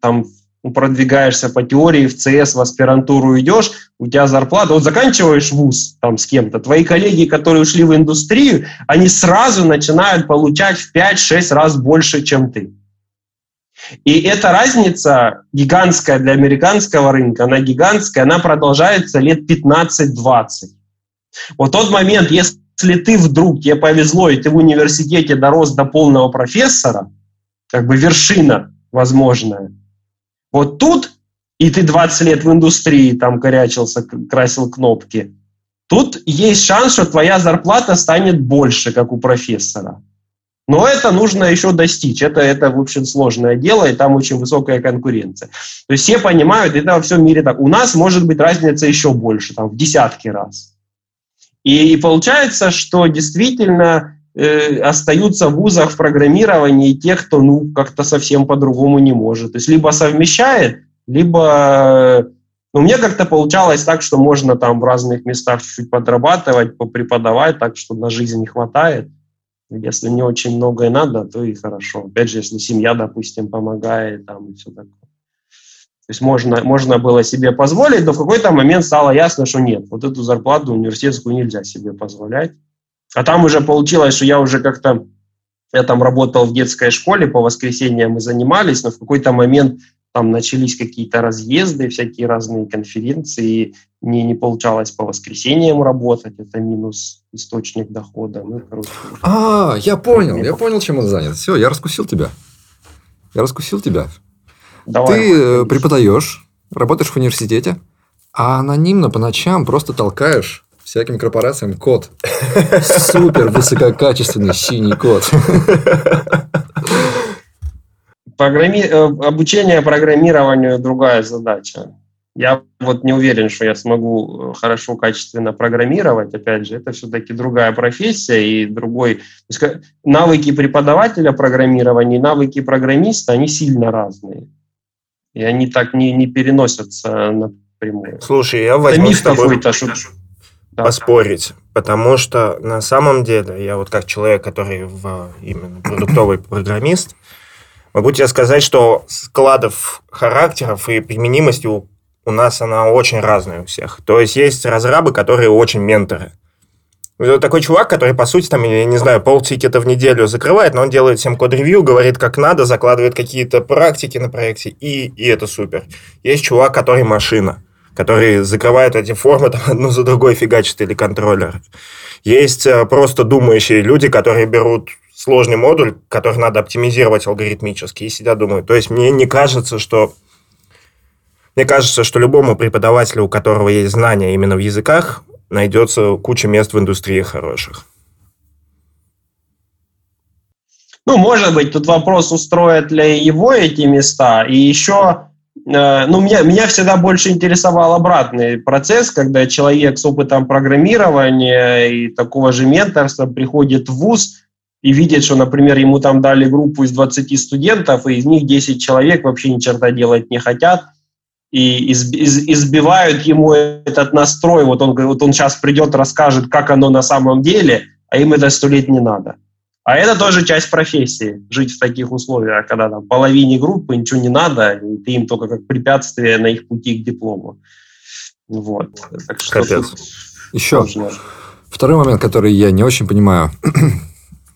там продвигаешься по теории, в ЦС, в аспирантуру идешь, у тебя зарплата, вот заканчиваешь вуз там с кем-то, твои коллеги, которые ушли в индустрию, они сразу начинают получать в 5-6 раз больше, чем ты. И эта разница гигантская для американского рынка, она гигантская, она продолжается лет 15-20. Вот тот момент, если ты вдруг, тебе повезло, и ты в университете дорос до полного профессора, как бы вершина возможная, вот тут, и ты 20 лет в индустрии там корячился, красил кнопки, тут есть шанс, что твоя зарплата станет больше, как у профессора. Но это нужно еще достичь. Это, это в общем, сложное дело, и там очень высокая конкуренция. То есть все понимают, это во всем мире так. У нас может быть разница еще больше, там, в десятки раз. И, и получается, что действительно э, остаются в вузах в программировании те, кто ну, как-то совсем по-другому не может. То есть либо совмещает, либо... Ну, мне как-то получалось так, что можно там в разных местах чуть-чуть подрабатывать, попреподавать, так что на жизнь не хватает. Если не очень много и надо, то и хорошо. Опять же, если семья, допустим, помогает там и все такое. То есть можно, можно было себе позволить, но в какой-то момент стало ясно, что нет, вот эту зарплату университетскую нельзя себе позволять. А там уже получилось, что я уже как-то, я там работал в детской школе, по воскресеньям мы занимались, но в какой-то момент там начались какие-то разъезды, всякие разные конференции, мне не получалось по воскресеньям работать, это минус источник дохода. Ну, короче, а, я понял, я понял, чем он занят. Все, я раскусил тебя. Я раскусил тебя. Давай, Ты э, преподаешь, работаешь в университете, а анонимно по ночам просто толкаешь всяким корпорациям код. Супер высококачественный синий код. Программи... Э, обучение программированию другая задача. Я вот не уверен, что я смогу э, хорошо, качественно программировать. Опять же, это все-таки другая профессия и другой... То есть, навыки преподавателя программирования и навыки программиста, они сильно разные. И они так не, не переносятся напрямую. Слушай, я возьму это миф какой-то, что да. поспорить, потому что на самом деле я вот как человек, который в, именно продуктовый программист, могу тебе сказать, что складов характеров и применимости у, у нас она очень разная у всех. То есть есть разрабы, которые очень менторы. Это такой чувак, который, по сути, там, я не знаю, полтикета в неделю закрывает, но он делает всем код-ревью, говорит, как надо, закладывает какие-то практики на проекте, и, и это супер. Есть чувак, который машина которые закрывают эти формы там, одну за другой фигачат или контроллер. Есть э, просто думающие люди, которые берут сложный модуль, который надо оптимизировать алгоритмически, и сидят думают. То есть мне не кажется, что мне кажется, что любому преподавателю, у которого есть знания именно в языках, найдется куча мест в индустрии хороших. Ну, может быть, тут вопрос, устроят ли его эти места. И еще, ну, меня, меня всегда больше интересовал обратный процесс, когда человек с опытом программирования и такого же менторства приходит в ВУЗ и видит, что, например, ему там дали группу из 20 студентов, и из них 10 человек вообще ни черта делать не хотят, и из, из, избивают ему этот настрой. Вот он, вот он сейчас придет, расскажет, как оно на самом деле, а им это сто лет не надо. А это тоже часть профессии, жить в таких условиях, когда там половине группы ничего не надо, и ты им только как препятствие на их пути к диплому. Вот. Так что Капец. Еще нужно. второй момент, который я не очень понимаю.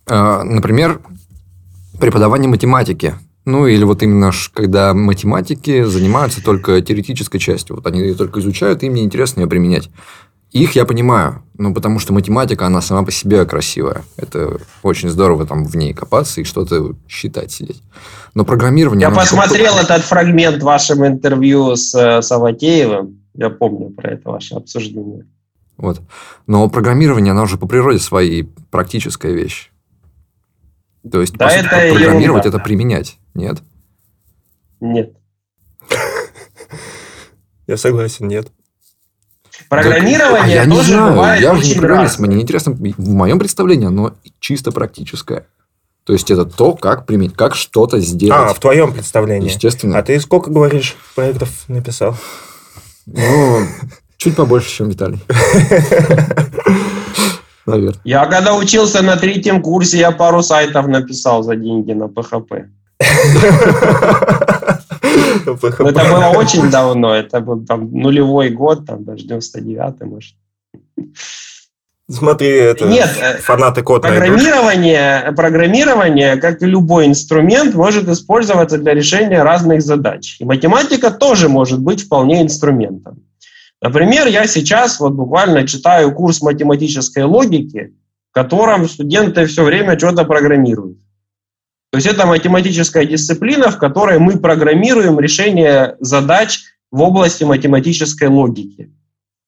А, например, преподавание математики. Ну, или вот именно, когда математики занимаются только теоретической частью. Вот они ее только изучают, им неинтересно ее применять. Их я понимаю, ну, потому что математика, она сама по себе красивая. Это очень здорово там в ней копаться и что-то считать, сидеть. Но программирование... Я посмотрел этот фрагмент в вашем интервью с э, Саватеевым. Я помню про это ваше обсуждение. Вот. Но программирование, оно уже по природе своей практическая вещь. То есть, да по сути, это программировать – это применять, нет? Нет. Я согласен, нет. Программирование а я тоже не знаю, бывает я же не программист, мне интересно, в моем представлении оно чисто практическое. То есть это то, как применить, как что-то сделать. А, в твоем представлении. Естественно. А ты сколько, говоришь, проектов написал? Ну, чуть побольше, чем Виталий. Наверное. Я когда учился на третьем курсе, я пару сайтов написал за деньги на PHP. Это было очень давно, это был там нулевой год, там даже 99-й, может. Смотри, это Нет, э, фанаты код программирование, программирование, как и любой инструмент, может использоваться для решения разных задач. И математика тоже может быть вполне инструментом. Например, я сейчас вот буквально читаю курс математической логики, в котором студенты все время что-то программируют. То есть это математическая дисциплина, в которой мы программируем решение задач в области математической логики.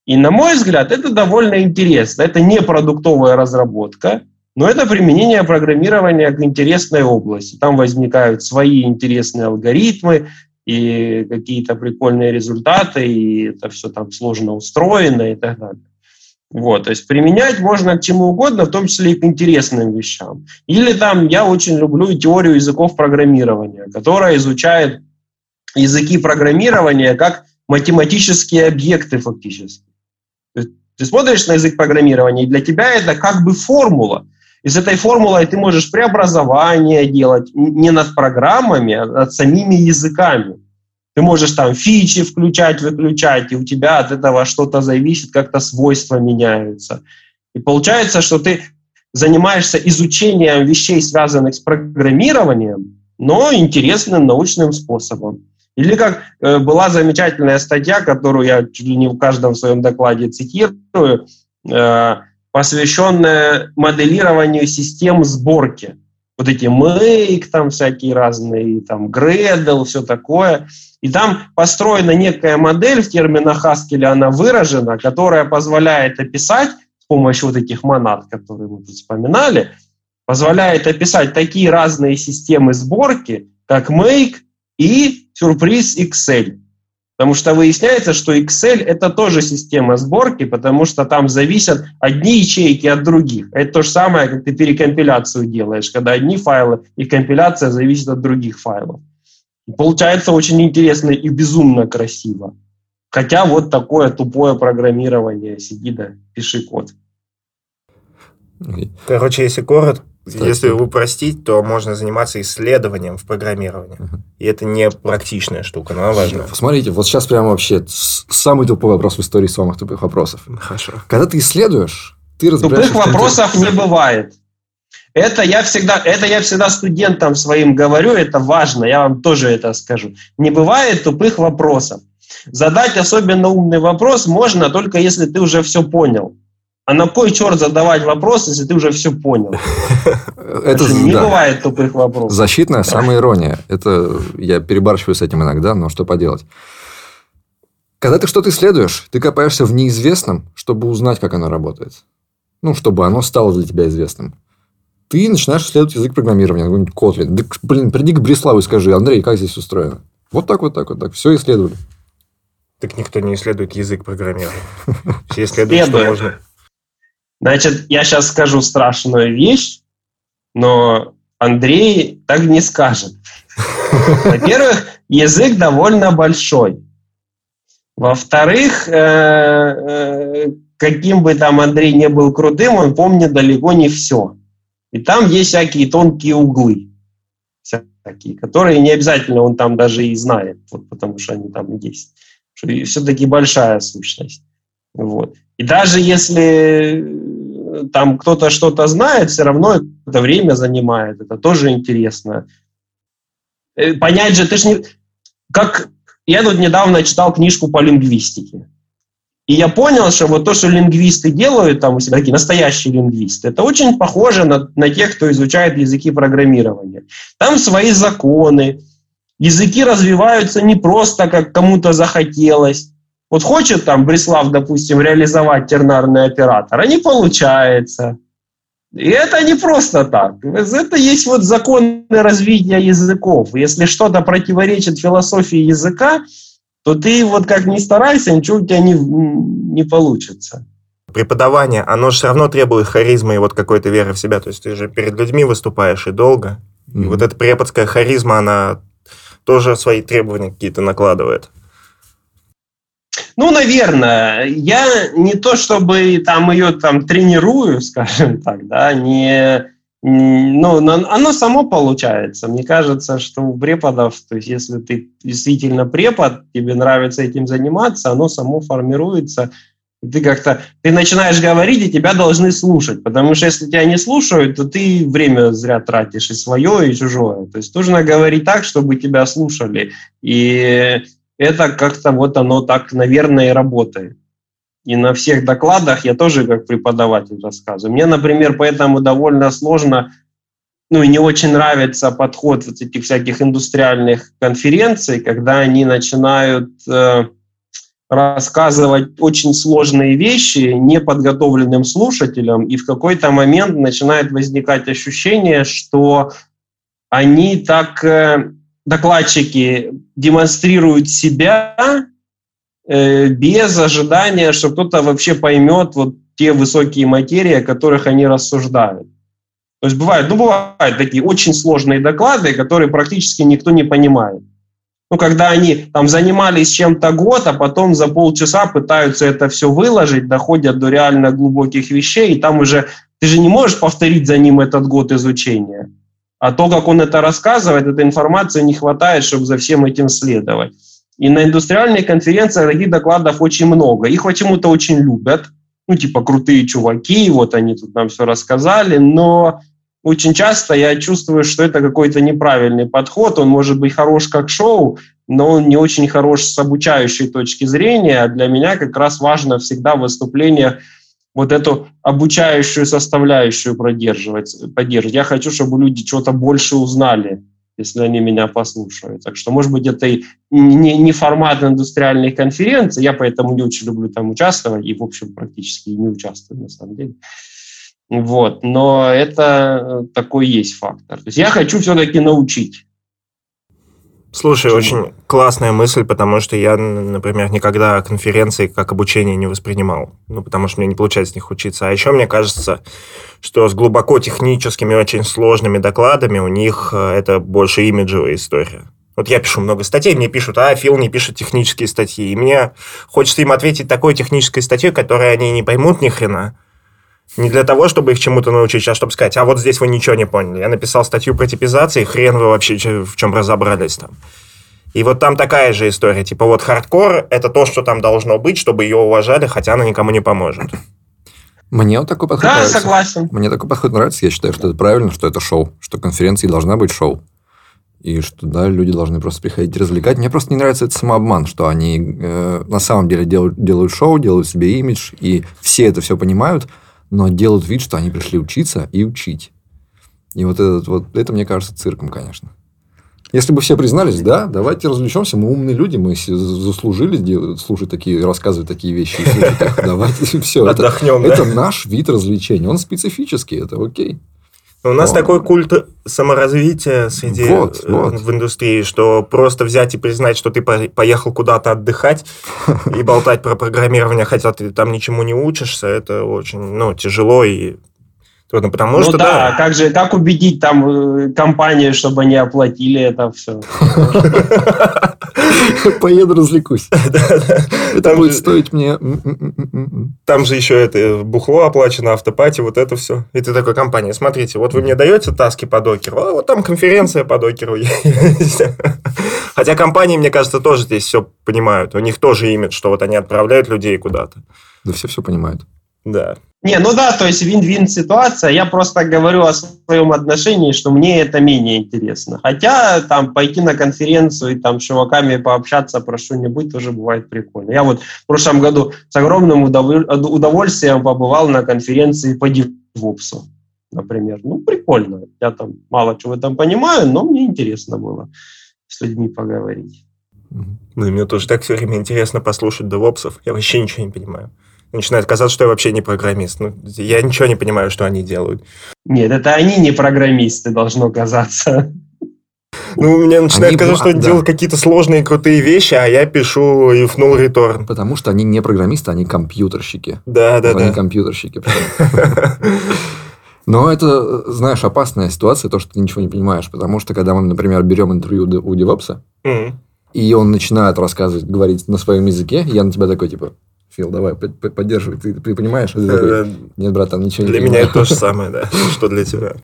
И на мой взгляд, это довольно интересно. Это не продуктовая разработка, но это применение программирования к интересной области. Там возникают свои интересные алгоритмы и какие-то прикольные результаты, и это все там сложно устроено и так далее. Вот, то есть применять можно к чему угодно, в том числе и к интересным вещам. Или там я очень люблю теорию языков программирования, которая изучает языки программирования как математические объекты фактически. ты смотришь на язык программирования, и для тебя это как бы формула. И с этой формулой ты можешь преобразование делать не над программами, а над самими языками. Ты можешь там фичи включать, выключать, и у тебя от этого что-то зависит, как-то свойства меняются. И получается, что ты занимаешься изучением вещей, связанных с программированием, но интересным научным способом. Или как э, была замечательная статья, которую я чуть ли не в каждом своем докладе цитирую, э, посвященная моделированию систем сборки. Вот эти Make, там всякие разные, там Gradle, все такое. И там построена некая модель в терминах Haskell, она выражена, которая позволяет описать с помощью вот этих монад, которые мы тут вспоминали, позволяет описать такие разные системы сборки, как Make и сюрприз Excel. Потому что выясняется, что Excel это тоже система сборки, потому что там зависят одни ячейки от других. Это то же самое, как ты перекомпиляцию делаешь, когда одни файлы и компиляция зависит от других файлов. Получается очень интересно и безумно красиво. Хотя вот такое тупое программирование, сиди да пиши код. Короче, если коротко, если упростить, то можно заниматься исследованием в программировании. И это не практичная штука, но она важна. Посмотрите, вот сейчас прямо вообще самый тупой вопрос в истории самых тупых вопросов. Хорошо. Когда ты исследуешь, ты разбираешься... Тупых вопросов не бывает. Это я всегда, это я всегда студентам своим говорю, это важно, я вам тоже это скажу. Не бывает тупых вопросов. Задать особенно умный вопрос можно только если ты уже все понял. А на кой черт задавать вопрос, если ты уже все понял? Это не бывает тупых вопросов. Защитная самоирония. Это я перебарщиваю с этим иногда, но что поделать. Когда ты что-то исследуешь, ты копаешься в неизвестном, чтобы узнать, как оно работает. Ну, чтобы оно стало для тебя известным. Ты начинаешь исследовать язык программирования, какой-нибудь Kotlin. Да, блин, приди к Бреславу и скажи, Андрей, как здесь устроено? Вот так, вот так, вот так. Все исследовали. Так никто не исследует язык программирования. Все исследуют, что можно. Значит, я сейчас скажу страшную вещь, но Андрей так не скажет. Во-первых, язык довольно большой. Во-вторых, э, э, каким бы там Андрей не был крутым, он помнит далеко не все. И там есть всякие тонкие углы, всякие, которые не обязательно он там даже и знает, вот, потому что они там есть. Все-таки большая сущность. Вот. И даже если э, там кто-то что-то знает, все равно это время занимает. Это тоже интересно. Э, Понять же, ты ж не... Как... Я тут недавно читал книжку по лингвистике. И я понял, что вот то, что лингвисты делают там у себя, такие настоящие лингвисты, это очень похоже на, на тех, кто изучает языки программирования. Там свои законы, языки развиваются не просто, как кому-то захотелось. Вот хочет там Бреслав, допустим, реализовать тернарный оператор, а не получается. И это не просто так. Это есть вот законы развития языков. Если что-то противоречит философии языка, то ты вот как ни старайся, ничего у тебя не, не получится. Преподавание, оно же все равно требует харизмы и вот какой-то веры в себя. То есть ты же перед людьми выступаешь и долго. И Мгм. вот эта преподская харизма, она тоже свои требования какие-то накладывает. Ну, наверное, я не то чтобы там ее там тренирую, скажем так, да, не, м, ну, оно само получается. Мне кажется, что у преподов, то есть если ты действительно препод, тебе нравится этим заниматься, оно само формируется. Ты как-то, ты начинаешь говорить, и тебя должны слушать, потому что если тебя не слушают, то ты время зря тратишь и свое, и чужое. То есть нужно говорить так, чтобы тебя слушали. И это как-то вот оно так, наверное, и работает. И на всех докладах я тоже как преподаватель рассказываю. Мне, например, поэтому довольно сложно, ну и не очень нравится подход вот этих всяких индустриальных конференций, когда они начинают э, рассказывать очень сложные вещи неподготовленным слушателям, и в какой-то момент начинает возникать ощущение, что они так э, докладчики демонстрируют себя э, без ожидания, что кто-то вообще поймет вот те высокие материи, о которых они рассуждают. То есть бывают, ну, бывают такие очень сложные доклады, которые практически никто не понимает. Ну, когда они там занимались чем-то год, а потом за полчаса пытаются это все выложить, доходят до реально глубоких вещей, и там уже ты же не можешь повторить за ним этот год изучения. А то, как он это рассказывает, этой информации не хватает, чтобы за всем этим следовать. И на индустриальных конференциях таких докладов очень много. Их почему-то очень любят. Ну, типа, крутые чуваки, вот они тут нам все рассказали, но очень часто я чувствую, что это какой-то неправильный подход. Он может быть хорош как шоу, но он не очень хорош с обучающей точки зрения. А для меня как раз важно всегда выступление вот эту обучающую составляющую продерживать, поддерживать. Я хочу, чтобы люди что-то больше узнали, если они меня послушают. Так что, может быть, это и не, не формат индустриальной конференции, я поэтому не очень люблю там участвовать, и, в общем, практически не участвую, на самом деле. Вот, но это такой есть фактор. То есть я хочу все-таки научить. Слушай, Почему? очень классная мысль, потому что я, например, никогда конференции как обучение не воспринимал. Ну, потому что мне не получается с них учиться. А еще мне кажется, что с глубоко техническими, очень сложными докладами у них э, это больше имиджевая история. Вот я пишу много статей, мне пишут, а Фил не пишет технические статьи. И мне хочется им ответить такой технической статьей, которой они не поймут ни хрена. Не для того, чтобы их чему-то научить, а чтобы сказать, а вот здесь вы ничего не поняли. Я написал статью про типизации, хрен вы вообще в чем разобрались там. И вот там такая же история. Типа вот хардкор – это то, что там должно быть, чтобы ее уважали, хотя она никому не поможет. Мне вот такой подход Да, нравится. согласен. Мне такой подход нравится. Я считаю, что это правильно, что это шоу. Что конференции должна быть шоу. И что, да, люди должны просто приходить развлекать. Мне просто не нравится этот самообман, что они э, на самом деле делают, делают шоу, делают себе имидж, и все это все понимают, но делают вид, что они пришли учиться и учить. И вот, этот, вот это, мне кажется, цирком, конечно. Если бы все признались, да, давайте развлечемся, мы умные люди, мы заслужили делать, слушать такие, рассказывать такие вещи. Давайте все. Отдохнем, это, это наш вид развлечения. Он специфический, это окей. У нас вот. такой культ саморазвития среди вот, э, вот. в индустрии, что просто взять и признать, что ты поехал куда-то отдыхать и болтать про программирование, хотя ты там ничему не учишься, это очень ну, тяжело и трудно, потому ну, что... да, да, как же, как убедить там э, компанию, чтобы они оплатили это все? Поеду развлекусь. Это будет стоить мне... Там же еще это бухло оплачено, автопати, вот это все. И ты такой, компания, смотрите, вот вы мне даете таски по докеру, а вот там конференция по докеру есть. Хотя компании, мне кажется, тоже здесь все понимают. У них тоже имидж, что вот они отправляют людей куда-то. Да все все понимают. Да. Не, ну да, то есть вин-вин ситуация. Я просто говорю о своем отношении, что мне это менее интересно. Хотя там пойти на конференцию и там с чуваками пообщаться про что-нибудь тоже бывает прикольно. Я вот в прошлом году с огромным удовольствием побывал на конференции по DevOps, например. Ну, прикольно. Я там мало чего там понимаю, но мне интересно было с людьми поговорить. Ну, и мне тоже так все время интересно послушать девопсов. Я вообще ничего не понимаю начинает казаться, что я вообще не программист. Ну, я ничего не понимаю, что они делают. Нет, это они не программисты, должно казаться. Ну, мне начинает они, казаться, что они да. делают какие-то сложные, крутые вещи, а я пишу if null return. Потому что они не программисты, они компьютерщики. Да, да, они да. Они компьютерщики. Но это, знаешь, опасная ситуация, то, что ты ничего не понимаешь. Потому что, когда мы, например, берем интервью у девопса, и он начинает рассказывать, говорить на своем языке, я на тебя такой, типа, Фил, давай, поддерживай. Ты, ты понимаешь? Нет, братан, ничего не Для меня это то же самое, да, что для тебя.